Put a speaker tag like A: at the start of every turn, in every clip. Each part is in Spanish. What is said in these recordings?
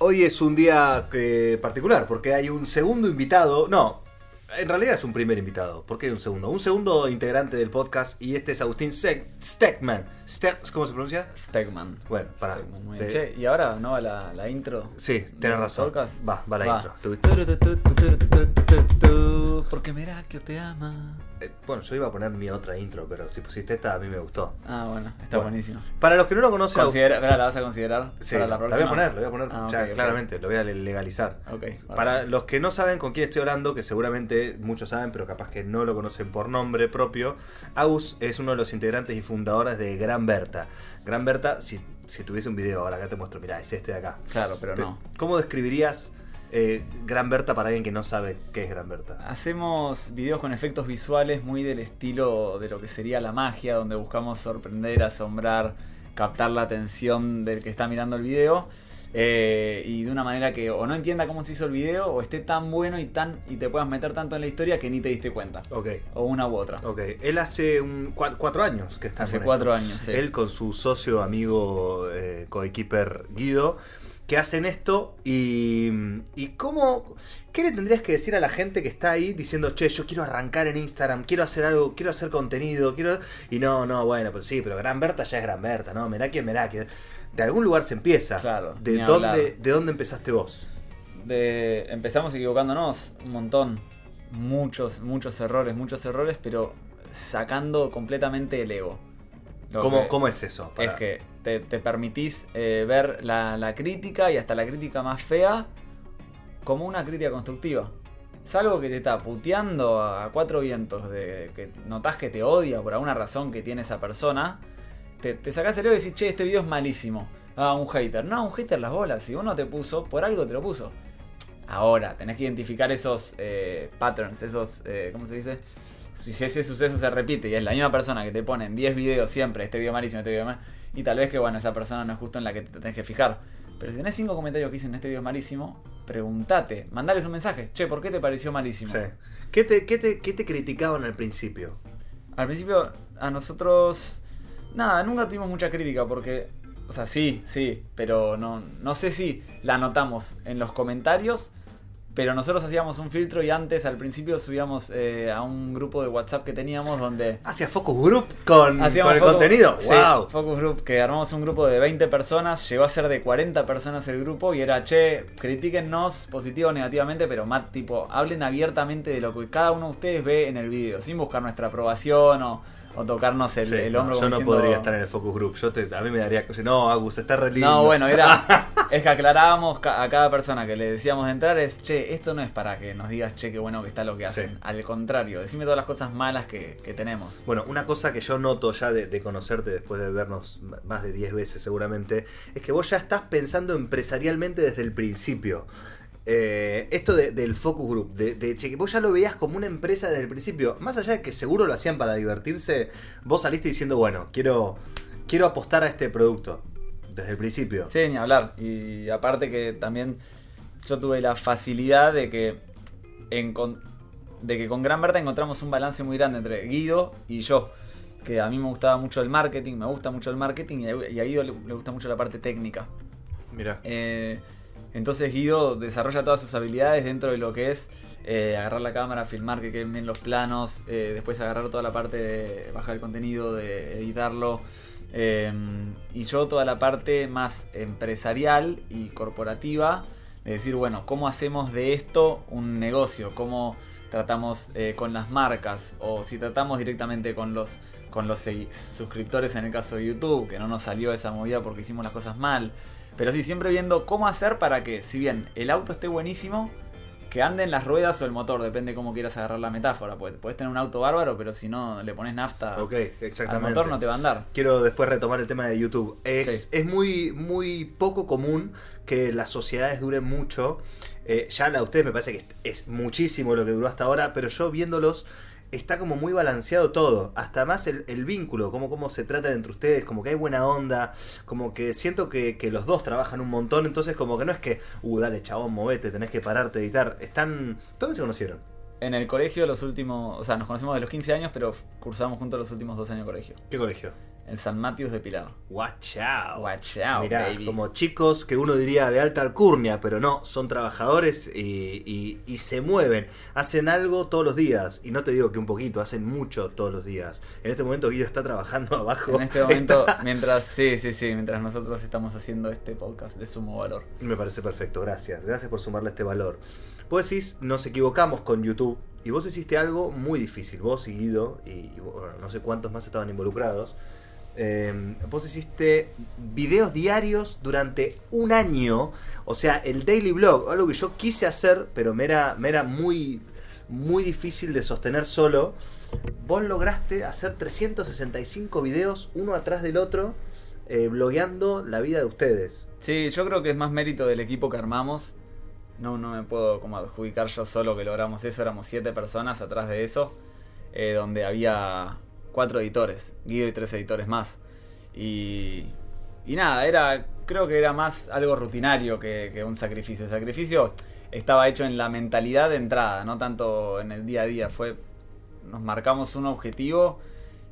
A: Hoy es un día particular porque hay un segundo invitado. No, en realidad es un primer invitado. ¿Por qué un segundo? Un segundo integrante del podcast y este es Agustín Stegman. ¿Cómo se pronuncia?
B: Stegman.
A: Bueno, para.
B: Te... Che, y ahora no va la, la intro.
A: Sí, tenés razón.
B: Podcast?
A: Va, va la
B: va. intro. Porque Merakio te ama
A: eh, bueno, yo iba a poner mi otra intro, pero si pusiste esta a mí me gustó.
B: Ah, bueno, está
A: Bueno.
B: buenísimo.
A: Para los que no lo conocen,
B: Considera, ¿la vas a considerar
A: Sí,
B: para la
A: la,
B: próxima?
A: voy a poner, lo voy a poner
B: Ah,
A: ya, claramente, lo voy a le- legalizar.
B: Ok,
A: Para los que no saben con quién estoy hablando, que seguramente muchos saben, pero capaz que no lo conocen por nombre propio, Agus es uno de los integrantes y fundadores de Gran Berta. Gran Berta, si, si tuviese un video ahora, acá te muestro, mirá, es este de acá.
B: Claro, pero
A: Pe-
B: no.
A: ¿Cómo describirías eh, Gran Berta para alguien que no sabe qué es Gran Berta?
B: Hacemos videos con efectos visuales muy del estilo de lo que sería la magia, donde buscamos sorprender, asombrar, captar la atención del que está mirando el video. eh, y de una manera que o no entienda cómo se hizo el video o esté tan bueno y tan y te puedas meter tanto en la historia que ni te diste cuenta.
A: Ok,
B: O una u otra.
A: ok. Él hace un, cua- cuatro años que está
B: Hace
A: con
B: cuatro
A: esto.
B: años, sí.
A: Él con su socio, amigo, eh, coequiper Guido, que hacen esto y, y cómo... ¿Qué le tendrías que decir a la gente que está ahí diciendo, che, yo quiero arrancar en Instagram, quiero hacer algo, quiero hacer contenido, quiero... Y no, no, bueno, pero sí, pero Gran Berta ya es Gran Berta, ¿no? Meraki es Meraki. De algún lugar se empieza.
B: Claro,
A: ¿De dónde, ¿De dónde empezaste vos?
B: de empezamos equivocándonos un montón. Muchos, muchos errores, muchos errores, pero sacando completamente el ego.
A: ¿Cómo,
B: que-
A: ¿Cómo es eso?
B: Es que te, te permitís eh, ver la, la crítica y hasta la crítica más fea como una crítica constructiva. Es algo que te está puteando a cuatro vientos, de que notás que te odia por alguna razón que tiene esa persona. Te, te sacás el ego y decís, che, este video es malísimo. Ah, un hater. No, un hater las bolas. Si uno te puso, por algo te lo puso. Ahora, tenés que identificar esos eh, patterns, esos, eh, ¿cómo se dice? Si ese suceso se repite y es la misma persona que te pone en 10 videos siempre, este video malísimo, este video mal, y tal vez que, bueno, esa persona no es justo en la que te tenés que fijar. Pero si tenés 5 comentarios que dicen este video es malísimo, pregúntate, mandales un mensaje. Che, ¿por qué te pareció malísimo?
A: Sí. ¿Qué, te, qué, te, ¿Qué te criticaban al principio?
B: Al principio, a nosotros. Nada, nunca tuvimos mucha crítica porque. O sea, sí, sí, pero no, no sé si la notamos en los comentarios. Pero nosotros hacíamos un filtro y antes, al principio, subíamos eh, a un grupo de WhatsApp que teníamos donde.
A: ¿Hacia Focus Group con, el
B: focus-
A: contenido?
B: sí,
A: ¡Wow!
B: Focus Group, que armamos un grupo de 20 personas, llegó a ser de 40 personas el grupo y era, che, critíquennos positivo o negativamente, pero más tipo, hablen abiertamente de lo que cada uno de ustedes ve en el video, sin buscar nuestra aprobación o, o tocarnos el,
A: Sí,
B: el
A: no,
B: hombro.
A: yo no
B: diciendo-
A: podría estar en el focus group. Yo te- a mí me daría. No, Agus, está re lindo.
B: No, bueno, era. Es que aclarábamos a cada persona que le decíamos de entrar: es, che, esto no es para que nos digas, che, qué bueno que está lo que hacen.
A: Sí.
B: Al contrario, decime todas las cosas malas que, que tenemos.
A: Bueno, una cosa que yo noto ya de, de conocerte después de vernos más de 10 veces seguramente, es que vos ya estás pensando empresarialmente desde el principio. Eh, esto de- del focus group, de, de che, que vos ya lo veías como una empresa desde el principio, más allá de que seguro lo hacían para divertirse, vos saliste diciendo, bueno, quiero, quiero apostar a este producto desde el principio.
B: Sí, ni hablar. Y aparte que también yo tuve la facilidad de que, de que con Gran Berta encontramos un balance muy grande entre Guido y yo. Que a mí me gustaba mucho el marketing, me gusta mucho el marketing y a y a Guido le, le gusta mucho la parte técnica.
A: Mira.
B: Eh, entonces Guido desarrolla todas sus habilidades dentro de lo que es eh, agarrar la cámara, filmar que queden bien los planos, eh, después agarrar toda la parte de bajar el contenido, de editarlo. eh, y yo toda la parte más empresarial y corporativa, de decir, bueno, ¿cómo hacemos de esto un negocio? ¿Cómo tratamos eh, con las marcas? O si tratamos directamente con los, con los suscriptores en el caso de YouTube, que no nos salió esa movida porque hicimos las cosas mal. Pero sí, siempre viendo cómo hacer para que, si bien el auto esté buenísimo, que anden las ruedas o el motor, depende cómo quieras agarrar la metáfora. Puedes tener un auto bárbaro, pero si no le pones nafta al motor no te va a andar.
A: Quiero después retomar el tema de YouTube. Es,
B: Sí.
A: es muy, muy poco común que las sociedades duren mucho. Eh, ya la de ustedes me parece que es, es muchísimo lo que duró hasta ahora, pero yo viéndolos está como muy balanceado todo. Hasta más el, el vínculo, cómo, cómo se tratan entre ustedes, como que hay buena onda, como que siento que, que los dos trabajan un montón, entonces como que no es que, uh, dale chabón, movete, tenés que pararte editar. Están... ¿Dónde se conocieron?
B: En el colegio los últimos, o sea, nos conocemos de los 15 años, pero cursamos juntos los últimos dos años de colegio.
A: ¿Qué colegio?
B: El San Matius de Pilar.
A: Watch out.
B: Watch out,
A: Mirá,
B: baby.
A: como chicos que uno diría de alta alcurnia, pero no, son trabajadores y, y- y se mueven. Hacen algo todos los días. Y no te digo que un poquito, hacen mucho todos los días. En este momento Guido está trabajando abajo.
B: En este momento,
A: Está-
B: mientras, sí, sí, sí, mientras nosotros estamos haciendo este podcast de sumo valor.
A: Me parece perfecto, gracias. Gracias por sumarle este valor. Vos decís, nos equivocamos con YouTube. Y vos hiciste algo muy difícil. Vos y Guido, y, y, bueno, no sé cuántos más estaban involucrados. Eh, vos hiciste videos diarios durante un año. O sea, el daily blog. Algo que yo quise hacer, pero me era, me era muy, muy difícil de sostener solo. Vos lograste hacer 365 videos, uno atrás del otro, eh, blogueando la vida de ustedes.
B: Sí, yo creo que es más mérito del equipo que armamos. No, no me puedo como adjudicar yo solo que logramos eso. Éramos siete personas atrás de eso. eh, donde había cuatro editores. Guido y tres editores más. Y, y nada, era creo que era más algo rutinario que, un sacrificio. El sacrificio estaba hecho en la mentalidad de entrada, no tanto en el día a día. Fue, nos marcamos un objetivo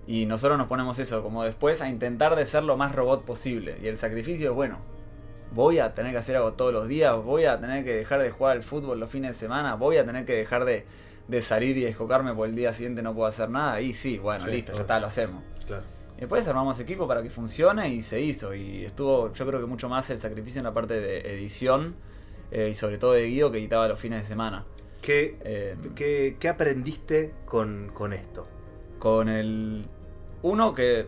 B: y nosotros nos ponemos eso como después a intentar de ser lo más robot posible. Y el sacrificio es bueno. Voy a tener que hacer algo todos los días, voy a tener que dejar de jugar al fútbol los fines de semana, voy a tener que dejar de, de salir y descocarme por el día siguiente no puedo hacer nada. Y sí, bueno,
A: Sí,
B: listo, ya está, lo hacemos.
A: Claro.
B: Y Después armamos equipo para que funcione y se hizo. Y estuvo, yo creo que mucho más el sacrificio en la parte de edición eh, y sobre todo de Guido que editaba los fines de semana.
A: ¿Qué,
B: Eh,
A: qué- qué aprendiste con, con esto?
B: con el uno que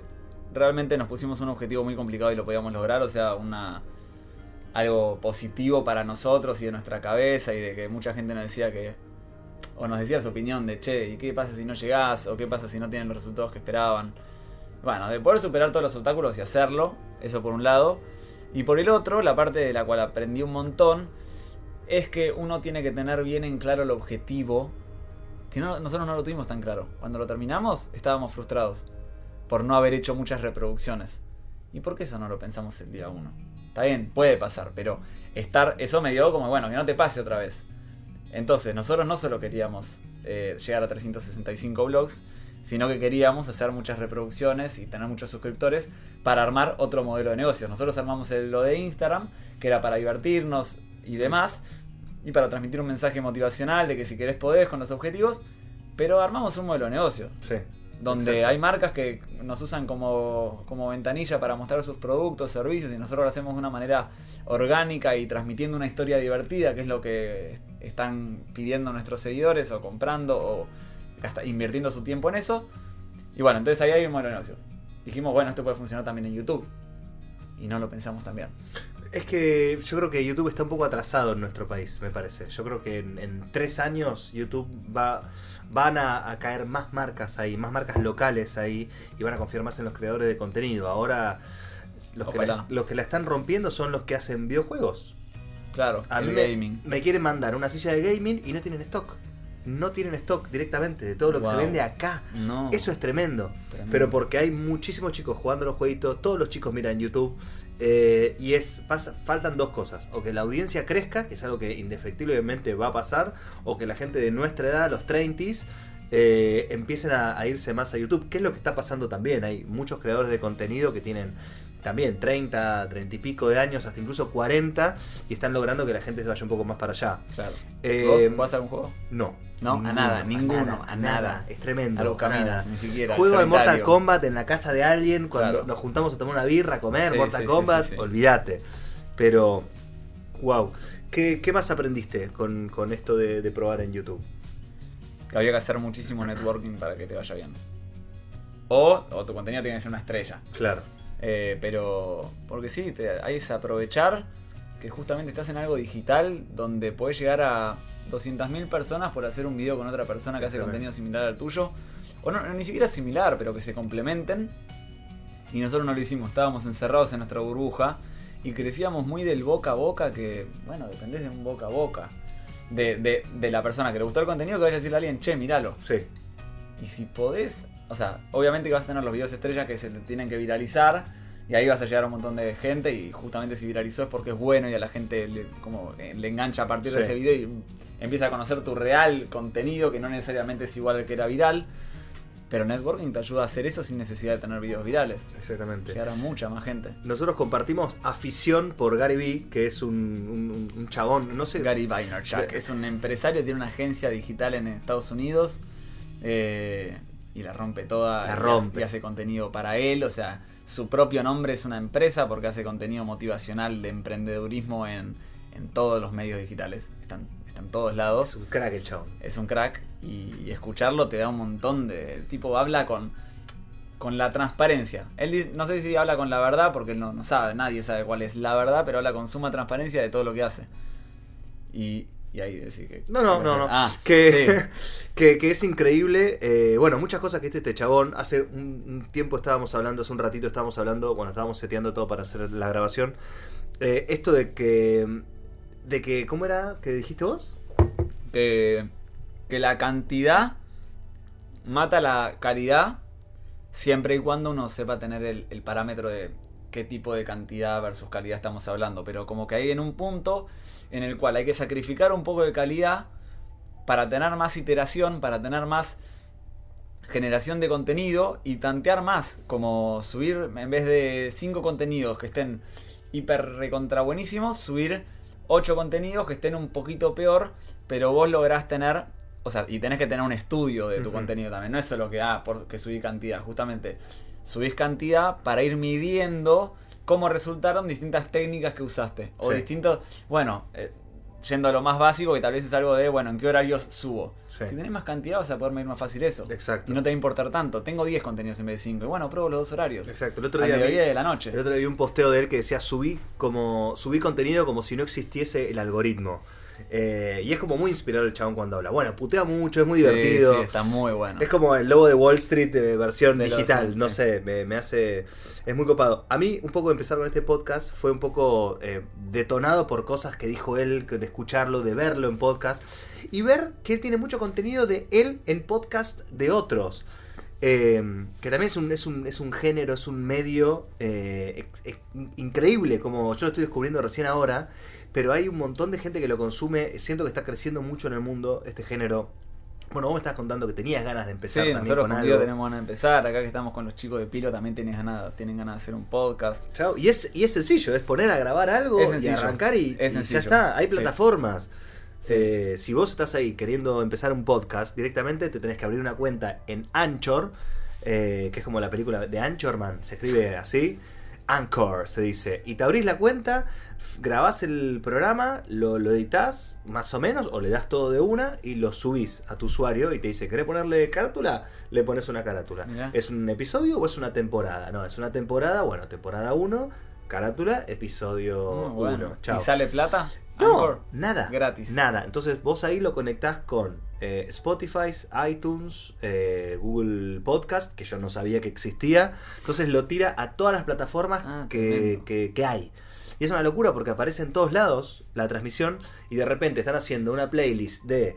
B: realmente nos pusimos un objetivo muy complicado y lo podíamos lograr, o sea, una algo positivo para nosotros y de nuestra cabeza y de que mucha gente nos decía que o nos decía su opinión de che, ¿y qué pasa si no llegás? o qué pasa si no tienen los resultados que esperaban. Bueno, de poder superar todos los obstáculos y hacerlo, eso por un lado, y por el otro, la parte de la cual aprendí un montón es que uno tiene que tener bien en claro el objetivo que no- nosotros no lo tuvimos tan claro. Cuando lo terminamos estábamos frustrados por no haber hecho muchas reproducciones. ¿Y por qué eso no lo pensamos el día uno? Está bien, puede pasar, pero estar, eso me dio como, bueno, que no te pase otra vez. Entonces, nosotros no solo queríamos eh, llegar a 365 blogs, sino que queríamos hacer muchas reproducciones y tener muchos suscriptores para armar otro modelo de negocio. Nosotros armamos el, lo de Instagram, que era para divertirnos y demás, y para transmitir un mensaje motivacional de que si querés podés con los objetivos, pero armamos un modelo de negocio
A: Sí.
B: donde
A: Exacto.
B: hay marcas que nos usan como, como ventanilla para mostrar sus productos, servicios, y nosotros lo hacemos de una manera orgánica y transmitiendo una historia divertida, que es lo que están pidiendo nuestros seguidores, o comprando, o gasta- invirtiendo su tiempo en eso. Y bueno, entonces ahí hay un modelo de negocios. Dijimos, bueno, esto puede funcionar también en YouTube. Y no lo pensamos también.
A: Es que yo creo que YouTube está un poco atrasado en nuestro país, me parece. Yo creo que en, en tres años YouTube va van a, a caer más marcas ahí, más marcas locales ahí, y van a confiar más en los creadores de contenido. Ahora los que, la, los que la están rompiendo son los que hacen videojuegos.
B: Claro,
A: A mí
B: el
A: me,
B: gaming.
A: me quieren mandar una silla de gaming y no tienen stock. No tienen stock directamente de todo lo que se vende acá.
B: No.
A: Eso es tremendo.
B: Tremendo.
A: Pero porque hay muchísimos chicos jugando los jueguitos, todos los chicos miran YouTube. eh, y es pasa, faltan dos cosas. O que la audiencia crezca, que es algo que indefectiblemente va a pasar. O que la gente de nuestra edad, los 30s, eh, empiecen a, a irse más a YouTube. Que es lo que está pasando también. Hay muchos creadores de contenido que tienen también 30, 30 y pico de años, hasta incluso 40. Y están logrando que la gente se vaya un poco más para allá.
B: Claro.
A: Eh,
B: ¿Vos jugás algún juego?
A: No.
B: No, a nada, ninguno, a nada.
A: Es tremendo.
B: A lo
A: a
B: caminas,
A: nada.
B: ni siquiera.
A: Juego al Mortal. Kombat en la casa de alguien cuando
B: Claro.
A: nos juntamos a tomar una birra, a comer,
B: Sí,
A: Mortal
B: sí,
A: Kombat,
B: sí.
A: olvídate. Pero, wow. ¿Qué, qué más aprendiste con, con esto de, de probar en YouTube?
B: que había que hacer muchísimo networking para que te vaya bien. O, o tu contenido tiene que ser una estrella.
A: Claro.
B: Eh, pero, porque sí, te, hay que aprovechar que justamente estás en algo digital donde podés llegar a 200.000 personas por hacer un video con otra persona que hace contenido similar al tuyo. O no, ni siquiera similar, pero que se complementen. Y nosotros no lo hicimos, estábamos encerrados en nuestra burbuja y crecíamos muy del boca a boca que, bueno, dependés de un boca a boca. De, de, de la persona que le gustó el contenido que vaya a decirle a alguien, che, míralo.
A: Sí.
B: Y si podés, o sea, obviamente que vas a tener los videos estrellas que se te tienen que viralizar y ahí vas a llegar a un montón de gente y justamente si viralizó es porque es bueno y a la gente le, como, eh, le engancha a partir de ese video y empieza a conocer tu real contenido que no necesariamente es igual al que era viral. Pero networking te ayuda a hacer eso sin necesidad de tener videos virales.
A: Exactamente.
B: Llegar a mucha más gente.
A: Nosotros compartimos afición por Gary Vee, que es un, un- un chabón, no sé.
B: Gary Vaynerchuk es un empresario, tiene una agencia digital en Estados Unidos eh, y la rompe toda.
A: La rompe.
B: Y hace contenido para él, o sea, su propio nombre es una empresa porque hace contenido motivacional de emprendedurismo en, en todos los medios digitales. Están, está en todos lados.
A: Es un crack el chabón.
B: es un crack y, y escucharlo te da un montón de. El tipo habla con, con la transparencia. Él dice- no sé si habla con la verdad porque él no, no sabe, nadie sabe cuál es la verdad, pero habla con suma transparencia de todo lo que hace. Y, y ahí decir que.
A: No, no, no, no.
B: Ah,
A: que,
B: sí.
A: que, que es increíble. eh, bueno, muchas cosas que este, este chabón. Hace un, un tiempo estábamos hablando, hace un ratito estábamos hablando, bueno, estábamos seteando todo para hacer la grabación. eh, esto de que. De que, ¿cómo era que dijiste vos?
B: que, que la cantidad mata la calidad siempre y cuando uno sepa tener el, el parámetro de qué tipo de cantidad versus calidad estamos hablando. Pero como que hay en un punto en el cual hay que sacrificar un poco de calidad para tener más iteración, para tener más generación de contenido y tantear más, como subir en vez de 5 contenidos que estén hiper recontra buenísimos, subir 8 contenidos que estén un poquito peor, pero vos lográs tener, o sea, y tenés que tener un estudio de tu contenido también, no es solo que, ah, porque subí cantidad, justamente subís cantidad para ir midiendo cómo resultaron distintas técnicas que usaste, o
A: Sí.
B: distintos, bueno, eh, yendo a lo más básico, que tal vez es algo de, bueno, ¿en qué horarios subo?
A: Sí.
B: Si tenés más cantidad vas a poder medir más fácil eso.
A: Exacto.
B: Y no te va a importar tanto. Tengo 10 contenidos en vez de 5. Y bueno, pruebo los dos horarios.
A: Exacto. El otro día vi-
B: de la noche.
A: El otro día vi un posteo de él que decía subí como subí contenido como si no existiese el algoritmo. Eh, y es como muy inspirador el chabón cuando habla. Bueno, putea mucho, es muy
B: Sí,
A: divertido.
B: Sí, está muy bueno.
A: Es como el lobo de Wall Street de versión
B: De
A: digital, no sé, me, me hace... Es muy copado. A mí un poco empezar con este podcast fue un poco eh, detonado por cosas que dijo él, de escucharlo, de verlo en podcast, y ver que él tiene mucho contenido de él en podcast de otros. Eh, que también es un, es, un, es un género, es un medio eh, ex- ex- increíble, como yo lo estoy descubriendo recién ahora, pero hay un montón de gente que lo consume, siento que está creciendo mucho en el mundo este género. Bueno, vos me estás contando que tenías ganas de empezar
B: Sí,
A: también
B: nosotros
A: con algo.
B: Tenemos ganas de empezar. Acá que estamos con los chicos de Pilo también tienen ganas, tienen ganas de hacer un podcast.
A: Chao. Y es, y es sencillo, es poner a grabar algo y arrancar y,
B: Es
A: y
B: sencillo.
A: ya está. Hay
B: Sí.
A: plataformas.
B: Sí.
A: Eh, si vos estás ahí queriendo empezar un podcast, directamente te tenés que abrir una cuenta en Anchor, eh, que es como la película de Anchorman, se escribe así. Anchor se dice. Y te abrís la cuenta, grabás el programa, lo, lo editas más o menos, o le das todo de una y lo subís a tu usuario y te dice, ¿querés ponerle carátula? Le pones una carátula.
B: Mirá.
A: ¿Es un episodio o es una temporada? No, es una temporada, bueno, temporada 1, carátula, episodio
B: Muy
A: 1.
B: bueno.
A: Chao.
B: ¿Y sale plata?
A: No,
B: Anchor.
A: nada.
B: Gratis.
A: Nada. Entonces vos ahí lo conectás con eh, Spotify, iTunes, eh, Google Podcast, que yo no sabía que existía. Entonces lo tira a todas las plataformas
B: Ah,
A: que, que hay. Y es una locura porque aparece en todos lados la transmisión y de repente están haciendo una playlist de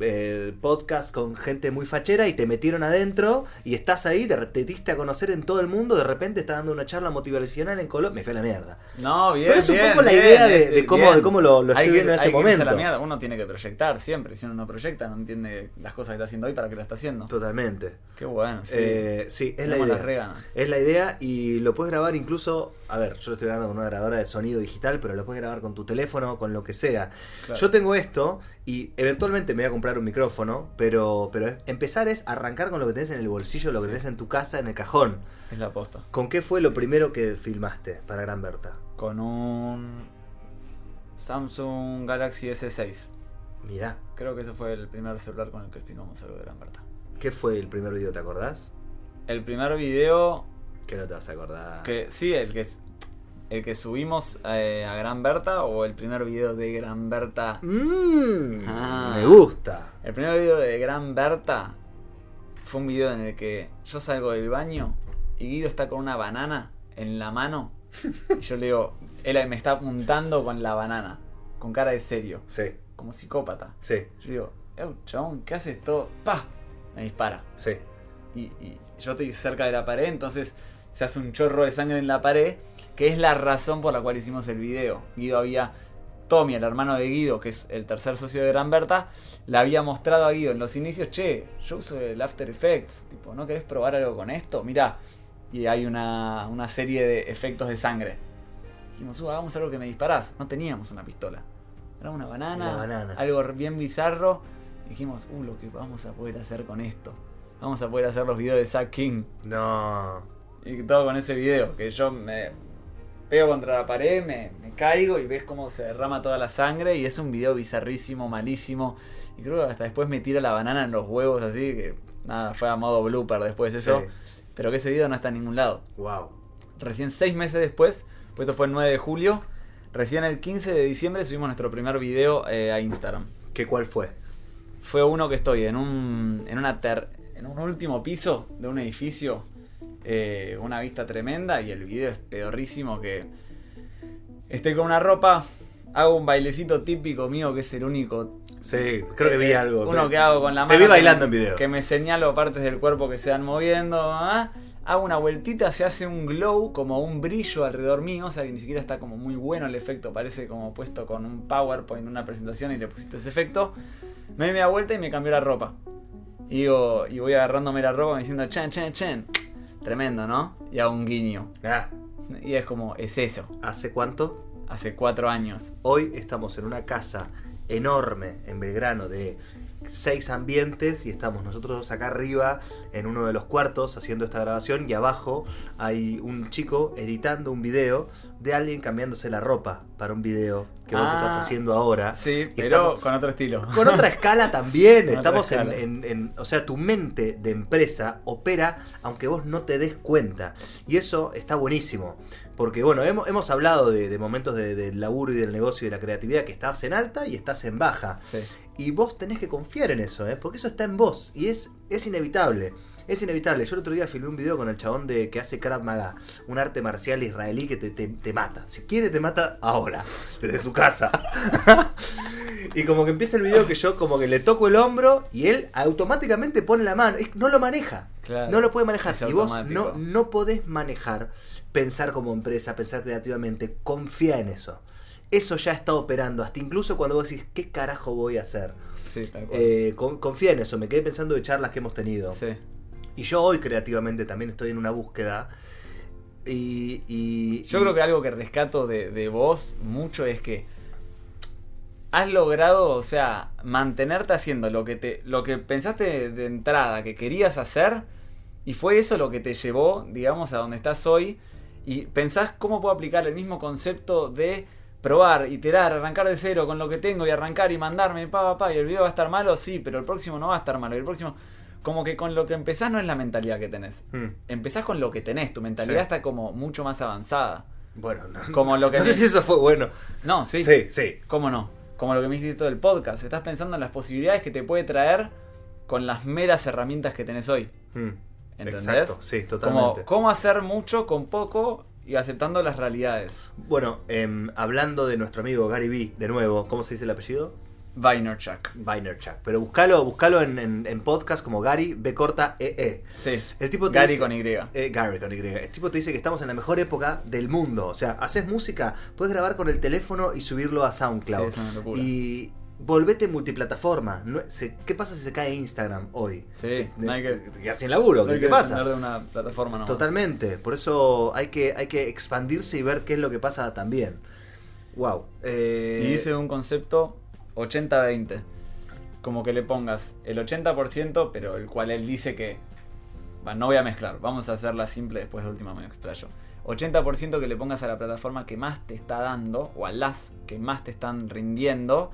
A: eh, podcast con gente muy fachera y te metieron adentro y estás ahí, te, te diste a conocer en todo el mundo, de repente estás dando una charla motivacional en Colombia. Me fue a la mierda.
B: No, bien.
A: Pero es un
B: bien,
A: poco la
B: bien,
A: idea de- de cómo- de cómo lo- lo estoy
B: que-
A: viendo en este
B: la
A: momento.
B: mierda. Uno tiene que proyectar siempre. Si uno no proyecta, no entiende las cosas que está haciendo hoy para qué las está haciendo.
A: Totalmente.
B: Qué bueno, sí.
A: Eh, sí, es la idea. Es la idea y lo puedes grabar incluso, a ver, yo lo estoy grabando con una grabadora de sonido digital, pero lo puedes grabar con tu teléfono, con lo que sea.
B: Claro.
A: Yo tengo esto y eventualmente me voy a comprar un micrófono, pero, pero empezar es arrancar con lo que tenés en el bolsillo, lo que tenés en tu casa, en el cajón.
B: Es la posta.
A: ¿Con qué fue lo primero que filmaste para Gran Berta?
B: Con un Samsung Galaxy S6.
A: Mirá,
B: Creo que ese fue el primer celular con el que filmamos algo de Gran Berta.
A: ¿qué fue el primer video, te acordás?
B: El primer video
A: Que no te vas a acordar.
B: que sí, el que el que subimos eh, a Gran Berta o el primer video de Gran Berta.
A: Mmm,
B: Ah.
A: me gusta.
B: El primer video de Gran Berta fue un video en el que yo salgo del baño y Guido está con una banana en la mano y yo le digo, él me está apuntando con la banana, con cara de serio,
A: Sí,
B: como psicópata.
A: sí,
B: Yo digo, "Ew, chabón, ¿qué haces todo? ¡Pa! Me dispara.
A: sí.
B: Y, y yo estoy cerca de la pared, entonces se hace un chorro de sangre en la pared, que es la razón por la cual hicimos el video. Guido había Tommy, el hermano de Guido, que es el tercer socio de Gran Berta, le había mostrado a Guido en los inicios, che, yo uso el After Effects, tipo, ¿no querés probar algo con esto? Mirá, y hay una, una serie de efectos de sangre. Dijimos, uh, hagamos algo que me disparás. No teníamos una pistola. Era una banana,
A: Una banana.
B: algo bien bizarro. Dijimos, uh, lo que vamos a poder hacer con esto. Vamos a poder hacer los videos de Zack King.
A: No.
B: Y todo con ese video, que yo me pego contra la pared, me, me caigo y ves cómo se derrama toda la sangre. Y es un video bizarrísimo, malísimo. Y creo que hasta después me tira la banana en los huevos, así que nada, fue a modo blooper después eso.
A: Sí.
B: Pero que ese video no está en ningún lado.
A: Wow.
B: Recién seis meses después, pues esto fue el 9 de julio, recién el 15 de diciembre subimos nuestro primer video eh, a Instagram.
A: ¿Qué cuál fue?
B: Fue uno que estoy en un, en una ter- en un último piso de un edificio, eh, una vista tremenda y el video es pedorrísimo que estoy con una ropa, hago un bailecito típico mío que es el único
A: Sí, creo que vi
B: eh,
A: algo.
B: Uno que hago con la mano.
A: Te vi bailando en video.
B: Que me señalo partes del cuerpo que se van moviendo. ¿ah? Hago una vueltita, se hace un glow, como un brillo alrededor mío. O sea, que ni siquiera está como muy bueno el efecto. Parece como puesto con un PowerPoint, una presentación y le pusiste ese efecto. Me doy media vuelta y me cambió la ropa. Y, digo, y voy agarrándome la ropa diciendo, chen, chen, chen. Tremendo, ¿no? Y hago un guiño.
A: Ah,
B: Y es como, es eso.
A: ¿Hace cuánto?
B: Hace cuatro años.
A: Hoy estamos en una casa enorme en Belgrano de seis ambientes y estamos nosotros acá arriba en uno de los cuartos haciendo esta grabación y abajo hay un chico editando un video de alguien cambiándose la ropa para un video que vos
B: Ah,
A: estás haciendo ahora.
B: Sí, pero
A: estamos-
B: con otro estilo.
A: Con otra escala también,
B: Con
A: estamos en,
B: escala.
A: en- en- O sea, tu mente de empresa opera aunque vos no te des cuenta. Y eso está buenísimo. Porque, bueno, hemos, hemos hablado de, de momentos de- del laburo y del negocio y de la creatividad que estás en alta y estás en baja.
B: Sí.
A: Y vos tenés que confiar en eso, ¿eh? porque eso está en vos. Y es, es inevitable. Es inevitable. Yo el otro día filmé un video con el chabón de que hace Krav Maga, un arte marcial israelí que te, te- te mata. Si quiere, te mata ahora, desde su casa. y como que empieza el video que yo como que le toco el hombro y él automáticamente pone la mano. No lo maneja.
B: Claro.
A: No lo puede manejar. Y vos no, no podés manejar, pensar como empresa, pensar creativamente. Confía en eso. Eso ya está operando. Hasta incluso cuando vos decís, ¿qué carajo voy a hacer?
B: Sí, tal cual.
A: Eh, con- confía en eso. Me quedé pensando de charlas que hemos tenido.
B: sí.
A: Y yo hoy creativamente también estoy en una búsqueda. Y. y-
B: Yo
A: y-
B: creo que algo que rescato de, de vos mucho es que has logrado, o sea, mantenerte haciendo lo que te, lo que pensaste de, de entrada que querías hacer y fue eso lo que te llevó, digamos, a donde estás hoy y pensás cómo puedo aplicar el mismo concepto de probar, iterar, arrancar de cero con lo que tengo y arrancar y mandarme pa pa pa y el video va a estar malo, sí, pero el próximo no va a estar malo, y el próximo como que con lo que empezás no es la mentalidad que tenés.
A: Hmm.
B: Empezás con lo que tenés, tu mentalidad
A: Sí.
B: está como mucho más avanzada.
A: Bueno, no,
B: Como lo que
A: no sé si eso fue bueno.
B: No, sí.
A: Sí, sí.
B: ¿Cómo no? Como lo que me dijiste todo el podcast. Estás pensando en las posibilidades que te puede traer con las meras herramientas que tenés hoy.
A: Hmm.
B: ¿Entendés?
A: Exacto, sí, totalmente.
B: Como cómo hacer mucho con poco y aceptando las realidades.
A: Bueno, em, hablando de nuestro amigo Gary Vee, de nuevo, ¿cómo se dice el apellido?
B: Vaynerchuk.
A: Vaynerchuk. Pero buscalo, buscalo en, en- en podcast como Gary B corta EE.
B: Sí.
A: El tipo te
B: Gary
A: dice-
B: con Y.
A: Eh, Gary con Y. El tipo te dice que estamos en la mejor época del mundo. O sea, haces música, puedes grabar con el teléfono y subirlo a SoundCloud.
B: Sí, es una locura.
A: Y volvete multiplataforma. No- se- ¿Qué pasa si se cae Instagram hoy?
B: Sí,
A: Te-
B: no hay que-
A: te quedas sin laburo.
B: No hay
A: ¿Qué,
B: que
A: pasa?
B: depender de una plataforma nomás.
A: Totalmente. Por eso hay que, hay que expandirse y ver qué es lo que pasa también. Wow.
B: Y dice un concepto 80-20. Como que le pongas el 80%, pero el cual él dice que. No voy a mezclar, vamos a hacerla simple, después de última me explayo. 80% que le pongas a la plataforma que más te está dando, o a las que más te están rindiendo,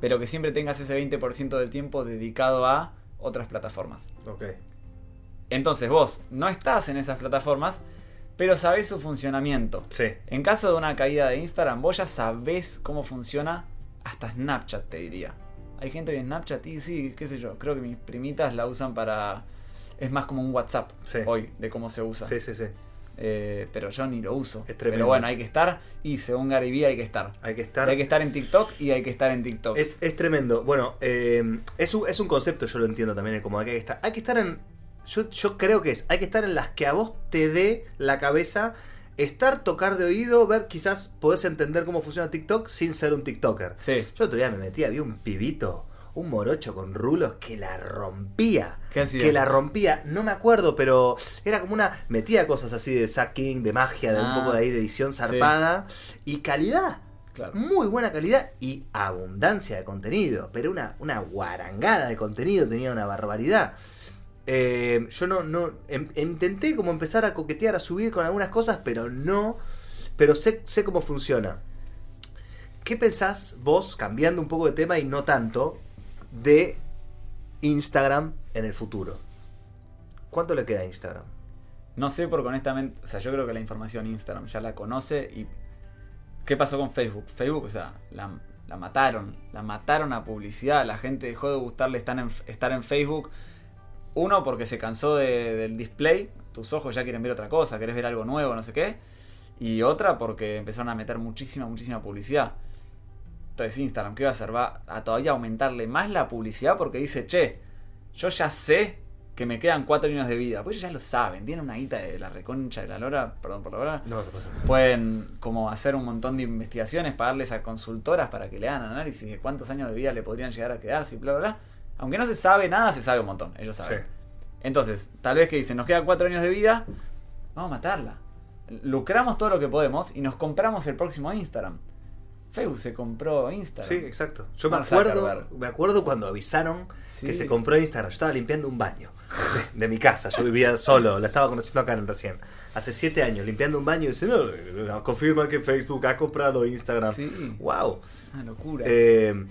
B: pero que siempre tengas ese 20% del tiempo dedicado a otras plataformas.
A: Ok.
B: Entonces vos no estás en esas plataformas, pero sabés su funcionamiento.
A: Sí.
B: En caso de una caída de Instagram, vos ya sabés cómo funciona hasta Snapchat, te diría. Hay gente que en Snapchat, y sí, qué sé yo, creo que mis primitas la usan para... Es más como un WhatsApp
A: Sí.
B: hoy, de cómo se usa.
A: Sí, sí, sí.
B: Eh, pero yo ni lo uso.
A: Es tremendo.
B: pero bueno, hay que estar, y según Gary Vee hay que estar.
A: Hay que estar.
B: Hay que estar en TikTok y hay que estar en TikTok.
A: Es, es tremendo. Bueno, eh, es, un, es un concepto, yo lo entiendo también, como hay que estar. Hay que estar en. Yo, yo creo que es, hay que estar en las que a vos te dé la cabeza estar, tocar de oído, ver, quizás podés entender cómo funciona TikTok sin ser un TikToker.
B: Sí.
A: Yo otro día me metí, había un pibito, un morocho con rulos que la rompía.
B: ¿Qué hacía?
A: Que la rompía, no me acuerdo, pero era como una. Metía cosas así de sacking, de magia, de un
B: Ah,
A: poco de ahí de edición zarpada. Y calidad.
B: Claro.
A: Muy buena calidad y abundancia de contenido. Pero una, una guarangada de contenido, tenía una barbaridad. Eh, yo no, no em- intenté como empezar a coquetear, a subir con algunas cosas, pero no. Pero sé, sé cómo funciona. ¿Qué pensás vos, cambiando un poco de tema y no tanto, de Instagram en el futuro? ¿Cuánto le queda a Instagram?
B: No sé porque honestamente, o sea, yo creo que la información Instagram ya la conoce y ¿qué pasó con Facebook? Facebook, o sea, la, mataron, la mataron a publicidad, la gente dejó de gustarle estar en, estar en Facebook. Uno, porque se cansó de- del display, tus ojos ya quieren ver otra cosa, querés ver algo nuevo, no sé qué. Y otra, porque empezaron a meter muchísima, muchísima publicidad. Entonces Instagram, ¿qué va a hacer? Va a todavía aumentarle más la publicidad porque dice, che, yo ya sé que me quedan cuatro años de vida. Pues ellos ya lo saben, tienen una guita de la reconcha de la lora, perdón por la hora.
A: No, pasa.
B: Pueden como hacer un montón de investigaciones, pagarles a consultoras para que le hagan análisis de cuántos años de vida le podrían llegar a quedarse bla, bla, bla. Aunque no se sabe nada, se sabe un montón, ellos saben.
A: Sí.
B: Entonces, tal vez que dicen, nos quedan cuatro años de vida, vamos a matarla. Lucramos todo lo que podemos y nos compramos el próximo Instagram. Facebook se compró Instagram.
A: Sí, exacto. Yo me acuerdo, me acuerdo cuando avisaron que se compró Instagram. Yo estaba limpiando un baño de, de mi casa. Yo vivía solo, la estaba conociendo acá en recién. Hace siete años, limpiando un baño y dice, no, confirma que Facebook ha comprado Instagram.
B: Sí.
A: Wow.
B: Una locura.
A: Eh,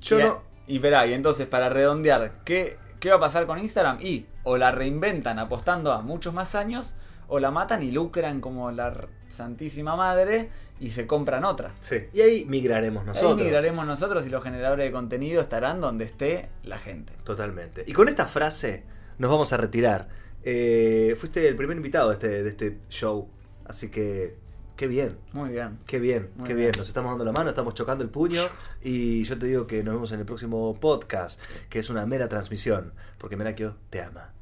A: yo
B: y,
A: no.
B: y verá, y entonces para redondear, ¿qué, ¿qué va a pasar con Instagram? Y o la reinventan apostando a muchos más años, o la matan y lucran como la Santísima Madre y se compran otra.
A: Sí. Y ahí migraremos nosotros.
B: Ahí migraremos nosotros y los generadores de contenido estarán donde esté la gente.
A: Totalmente. Y con esta frase nos vamos a retirar. Eh, fuiste el primer invitado de este, de este show. Así que, qué bien.
B: Muy bien.
A: Qué bien,
B: Muy
A: qué
B: bien.
A: bien. Nos estamos dando la mano, estamos chocando el puño y yo te digo que nos vemos en el próximo podcast, que es una mera transmisión, porque Merakio te ama.